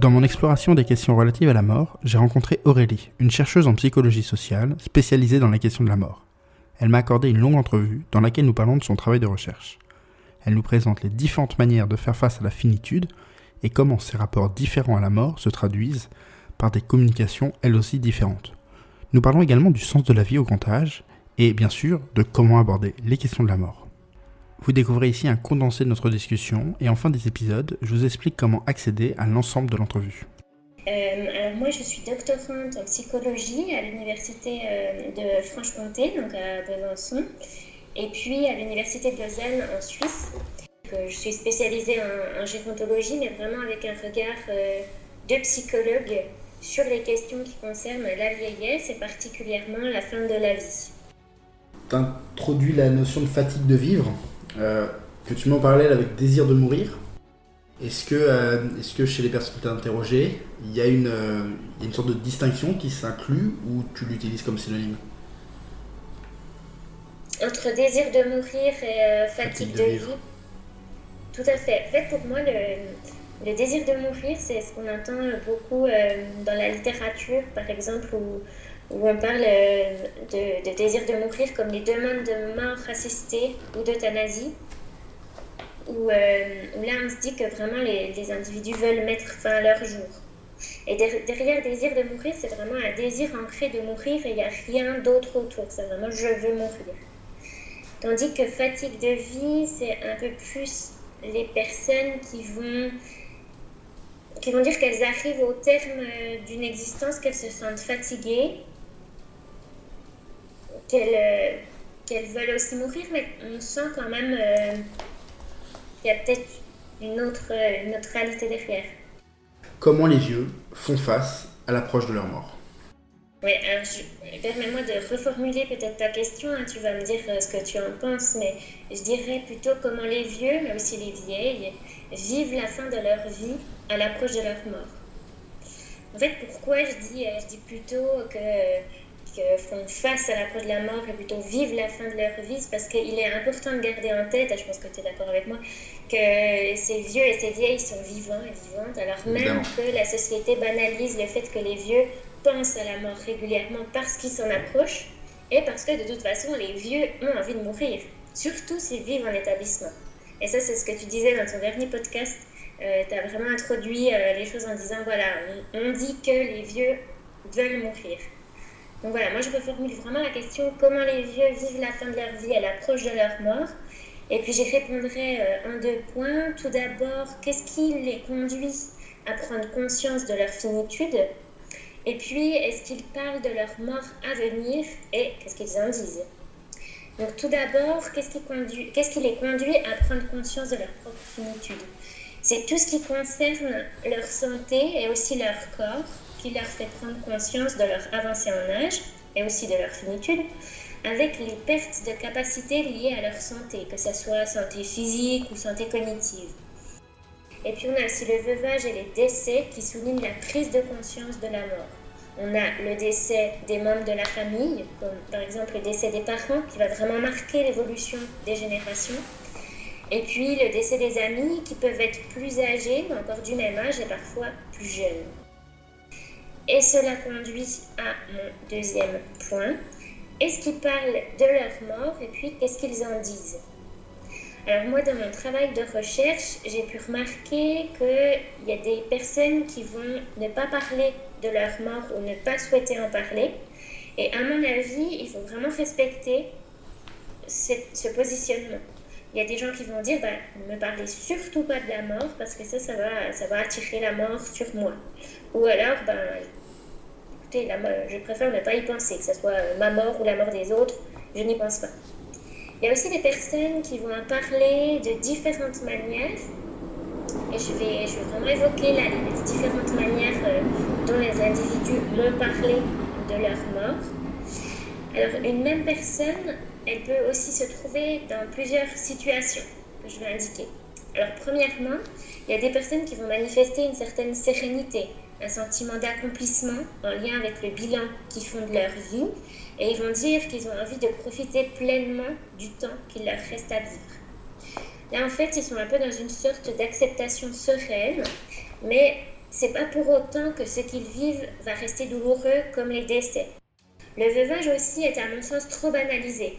Dans mon exploration des questions relatives à la mort, j'ai rencontré Aurélie, une chercheuse en psychologie sociale spécialisée dans la question de la mort. Elle m'a accordé une longue entrevue dans laquelle nous parlons de son travail de recherche. Elle nous présente les différentes manières de faire face à la finitude et comment ces rapports différents à la mort se traduisent par des communications elles aussi différentes. Nous parlons également du sens de la vie au âge et bien sûr de comment aborder les questions de la mort. Vous découvrez ici un condensé de notre discussion et en fin des épisodes, je vous explique comment accéder à l'ensemble de l'entrevue. Euh, alors moi, je suis doctorante en psychologie à l'université euh, de Franche-Comté, donc à Besançon, et puis à l'université de Lausanne en Suisse. je suis spécialisée en, gérontologie, mais vraiment avec un regard euh, de psychologue sur les questions qui concernent la vieillesse et particulièrement la fin de la vie. Tu introduis la notion de fatigue de vivre euh, que tu m'en parlais avec désir de mourir. Est-ce que, euh, est que chez les personnes que tu as interrogées, il y, a une, euh, une sorte de distinction qui s'inclut ou tu l'utilises comme synonyme? Entre désir de mourir et fatigue, de, vie Tout à fait. En fait, pour moi, le, le désir de mourir, c'est ce qu'on entend beaucoup dans la littérature, par exemple, où où on parle euh, de, désir de mourir comme les demandes de mort assistée ou d'euthanasie, où, euh, là on se dit que vraiment les, individus veulent mettre fin à leur jour. Et derrière désir de mourir, c'est vraiment un désir ancré de mourir et il n'y a rien d'autre autour. C'est vraiment je veux mourir. Tandis que fatigue de vie, c'est un peu plus les personnes qui vont, qui vont dire qu'elles arrivent au terme euh, d'une existence, qu'elles se sentent fatiguées euh, qu'elles veulent aussi mourir, mais on sent quand même euh, qu'il y a peut-être une autre, euh, une autre réalité derrière. Comment les vieux font face à l'approche de leur mort oui, alors permets-moi de reformuler peut-être ta question, hein. tu vas me dire ce que tu en penses, mais je dirais plutôt comment les vieux, mais aussi les vieilles, vivent la fin de leur vie à l'approche de leur mort. En fait, pourquoi je dis, je dis plutôt que font face à l'approche de la mort et plutôt vivent la fin de leur vie, parce qu'il est important de garder en tête, et je pense que tu es d'accord avec moi, que ces vieux et ces vieilles sont vivants et vivantes, alors même que la société banalise le fait que les vieux pensent à la mort régulièrement parce qu'ils s'en approchent et parce que de toute façon les vieux ont envie de mourir, surtout s'ils vivent en établissement. Et ça, c'est ce que tu disais dans ton dernier podcast. Euh, tu as vraiment introduit euh, les choses en disant voilà, on dit que les vieux veulent mourir. Donc voilà, moi je reformule vraiment la question comment les vieux vivent la fin de leur vie à l'approche de leur mort? Et puis j'y répondrai euh, en deux points. Tout d'abord, qu'est-ce qui les conduit à prendre conscience de leur finitude? Et puis, est-ce qu'ils parlent de leur mort à venir? Et qu'est-ce qu'ils en disent? Donc tout d'abord, qu'est-ce qui, conduit, qu'est-ce qui les conduit à prendre conscience de leur propre finitude? C'est tout ce qui concerne leur santé et aussi leur corps qui leur fait prendre conscience de leur avancée en âge et aussi de leur finitude, avec les pertes de capacité liées à leur santé, que ce soit santé physique ou santé cognitive. Et puis on a aussi le veuvage et les décès qui soulignent la prise de conscience de la mort. On a le décès des membres de la famille, comme par exemple le décès des parents, qui va vraiment marquer l'évolution des générations. Et puis le décès des amis, qui peuvent être plus âgés, mais encore du même âge et parfois plus jeunes. Et cela conduit à mon deuxième point. Est-ce qu'ils parlent de leur mort et puis qu'est-ce qu'ils en disent? Alors moi, dans mon travail de recherche, j'ai pu remarquer qu'il y a des personnes qui vont ne pas parler de leur mort ou ne pas souhaiter en parler. Et à mon avis, il faut vraiment respecter ce positionnement. Il y a des gens qui vont dire, bah, ne me parlez surtout pas de la mort parce que ça, ça va, ça va attirer la mort sur moi. Ou alors, ben, je préfère ne pas y penser, que ce soit euh, ma mort ou la mort des autres, je n'y pense pas. Il y a aussi des personnes qui vont en parler de différentes manières, et je vais, je vais vraiment évoquer les différentes manières euh, dont les individus vont parler de leur mort. Alors, une même personne, elle peut aussi se trouver dans plusieurs situations que je vais indiquer. Alors, premièrement, il y a des personnes qui vont manifester une certaine sérénité, un sentiment d'accomplissement en lien avec le bilan qu'ils font de leur vie et ils vont dire qu'ils ont envie de profiter pleinement du temps qu'il leur reste à vivre. Là, en fait, ils sont un peu dans une sorte d'acceptation sereine, mais c'est pas pour autant que ce qu'ils vivent va rester douloureux comme les décès. Le veuvage aussi est à mon sens trop banalisé.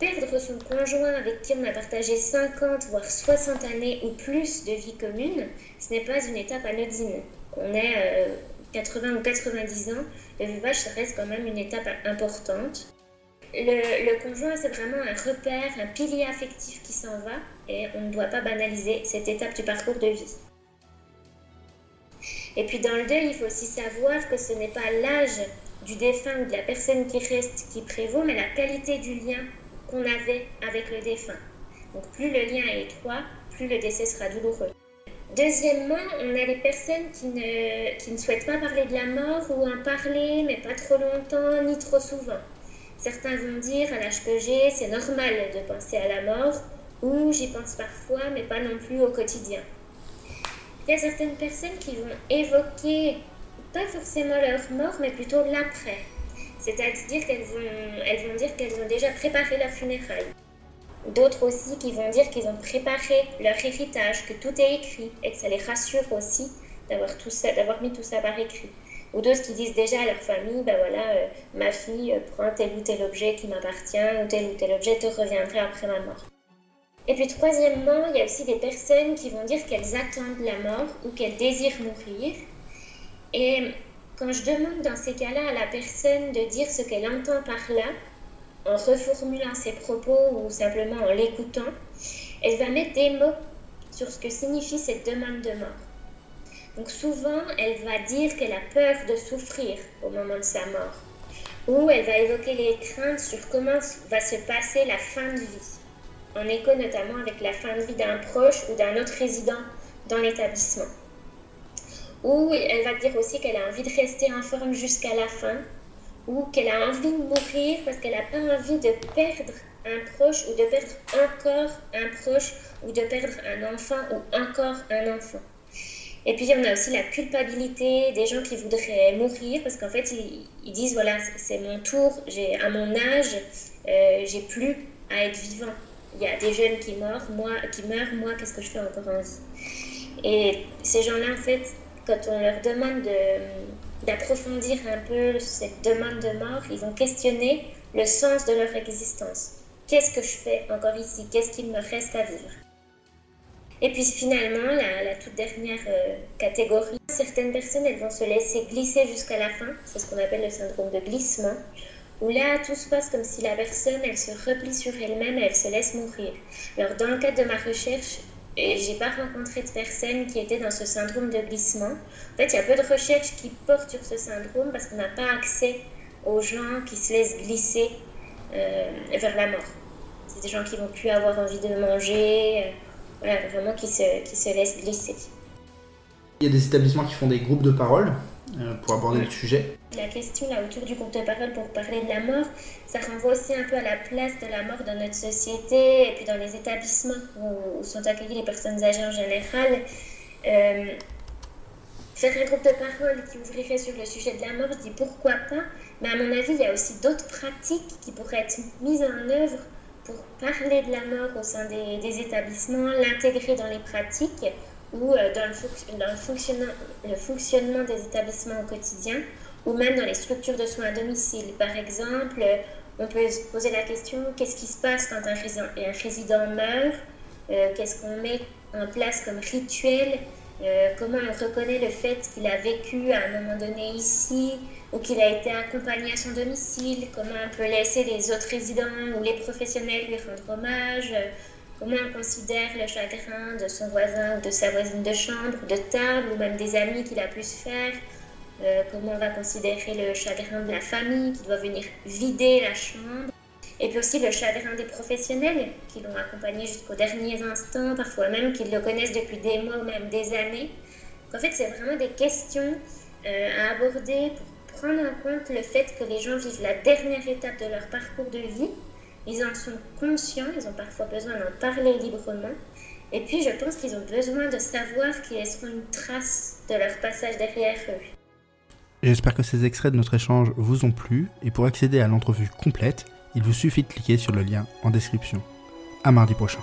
Perdre son conjoint avec qui on a partagé 50 voire 60 années ou plus de vie commune, ce n'est pas une étape anodine. Qu'on ait 80 euh, ou 90 ans, le veuvage reste quand même une étape importante. Le, le conjoint, c'est vraiment un repère, un pilier affectif qui s'en va et on ne doit pas banaliser cette étape du parcours de vie. Et puis dans le deuil, il faut aussi savoir que ce n'est pas l'âge du défunt ou de la personne qui reste qui prévaut, mais la qualité du lien qu'on avait avec le défunt. Donc plus le lien est étroit, plus le décès sera douloureux. Deuxièmement, on a les personnes qui ne, qui ne souhaitent pas parler de la mort ou en parler, mais pas trop longtemps ni trop souvent. Certains vont dire, à l'âge que j'ai, c'est normal de penser à la mort, ou j'y pense parfois, mais pas non plus au quotidien. Il y a certaines personnes qui vont évoquer pas forcément leur mort, mais plutôt l'après. C'est-à-dire qu'elles vont, elles vont dire qu'elles ont déjà préparé leur funérailles. D'autres aussi qui vont dire qu'ils ont préparé leur héritage, que tout est écrit et que ça les rassure aussi d'avoir tout ça, d'avoir mis tout ça par écrit. Ou d'autres qui disent déjà à leur famille, ben voilà, euh, ma fille euh, prend tel ou tel objet qui m'appartient, ou tel ou tel objet te reviendra après ma mort. Et puis troisièmement, il y a aussi des personnes qui vont dire qu'elles attendent la mort ou qu'elles désirent mourir. Et quand je demande dans ces cas-là à la personne de dire ce qu'elle entend par là, en reformulant ses propos ou simplement en l'écoutant, elle va mettre des mots sur ce que signifie cette demande de mort. Donc souvent, elle va dire qu'elle a peur de souffrir au moment de sa mort, ou elle va évoquer les craintes sur comment va se passer la fin de vie en écho notamment avec la fin de vie d'un proche ou d'un autre résident dans l'établissement. Ou elle va dire aussi qu'elle a envie de rester en forme jusqu'à la fin, ou qu'elle a envie de mourir parce qu'elle n'a pas envie de perdre un proche ou de perdre encore un proche ou de perdre un enfant ou encore un enfant. Et puis on a aussi la culpabilité des gens qui voudraient mourir parce qu'en fait ils, disent voilà c'est mon tour, j'ai à mon âge euh, j'ai plus à être vivant il y a des jeunes qui meurent, moi, qui meurent, moi, qu'est-ce que je fais encore en vie? Et ces gens-là, en fait, quand on leur demande d'approfondir un peu cette demande de mort, ils vont questionner le sens de leur existence. Qu'est-ce que je fais encore ici? Qu'est-ce qu'il me reste à vivre? Et puis finalement, la, toute dernière euh, catégorie, certaines personnes, elles vont se laisser glisser jusqu'à la fin. C'est ce qu'on appelle le syndrome de glissement où là, tout se passe comme si la personne, elle se replie sur elle-même et elle se laisse mourir. Alors, dans le cadre de ma recherche, j'ai pas rencontré de personnes qui étaient dans ce syndrome de glissement. En fait, il y a peu de recherches qui portent sur ce syndrome parce qu'on n'a pas accès aux gens qui se laissent glisser euh, vers la mort. C'est des gens qui vont plus avoir envie de manger, euh, voilà, vraiment qui se, qui se laissent glisser. Il y a des établissements qui font des groupes de parole pour aborder le sujet. La question autour du groupe de parole pour parler de la mort, ça renvoie aussi un peu à la place de la mort dans notre société et puis dans les établissements où, sont accueillies les personnes âgées en général. Euh, faire un groupe de parole qui ouvrirait sur le sujet de la mort, je dis pourquoi pas, mais à mon avis, il y a aussi d'autres pratiques qui pourraient être mises en œuvre pour parler de la mort au sein des établissements, l'intégrer dans les pratiques ou euh, dans, le, fonctionnement, des établissements au quotidien, ou même dans les structures de soins à domicile. Par exemple, on peut se poser la question qu'est-ce qui se passe quand un résident, meurt? Euh, Qu'est-ce qu'on met en place comme rituel? Euh, Comment on reconnaît le fait qu'il a vécu à un moment donné ici ou qu'il a été accompagné à son domicile? Comment on peut laisser les autres résidents ou les professionnels lui rendre hommage? Comment on considère le chagrin de son voisin ou de sa voisine de chambre, de table, ou même des amis qu'il a pu se faire? Euh, Comment on va considérer le chagrin de la famille qui doit venir vider la chambre? Et puis aussi le chagrin des professionnels qui l'ont accompagné jusqu'aux derniers instants, parfois même qu'ils le connaissent depuis des mois ou même des années. en fait, c'est vraiment des questions euh, à aborder pour prendre en compte le fait que les gens vivent la dernière étape de leur parcours de vie ils en sont conscients, ils ont parfois besoin d'en parler librement. Et puis, je pense qu'ils ont besoin de savoir qu'ils laisseront une trace de leur passage derrière eux. J'espère que ces extraits de notre échange vous ont plu, et pour accéder à l'entrevue complète, il vous suffit de cliquer sur le lien en description. À mardi prochain.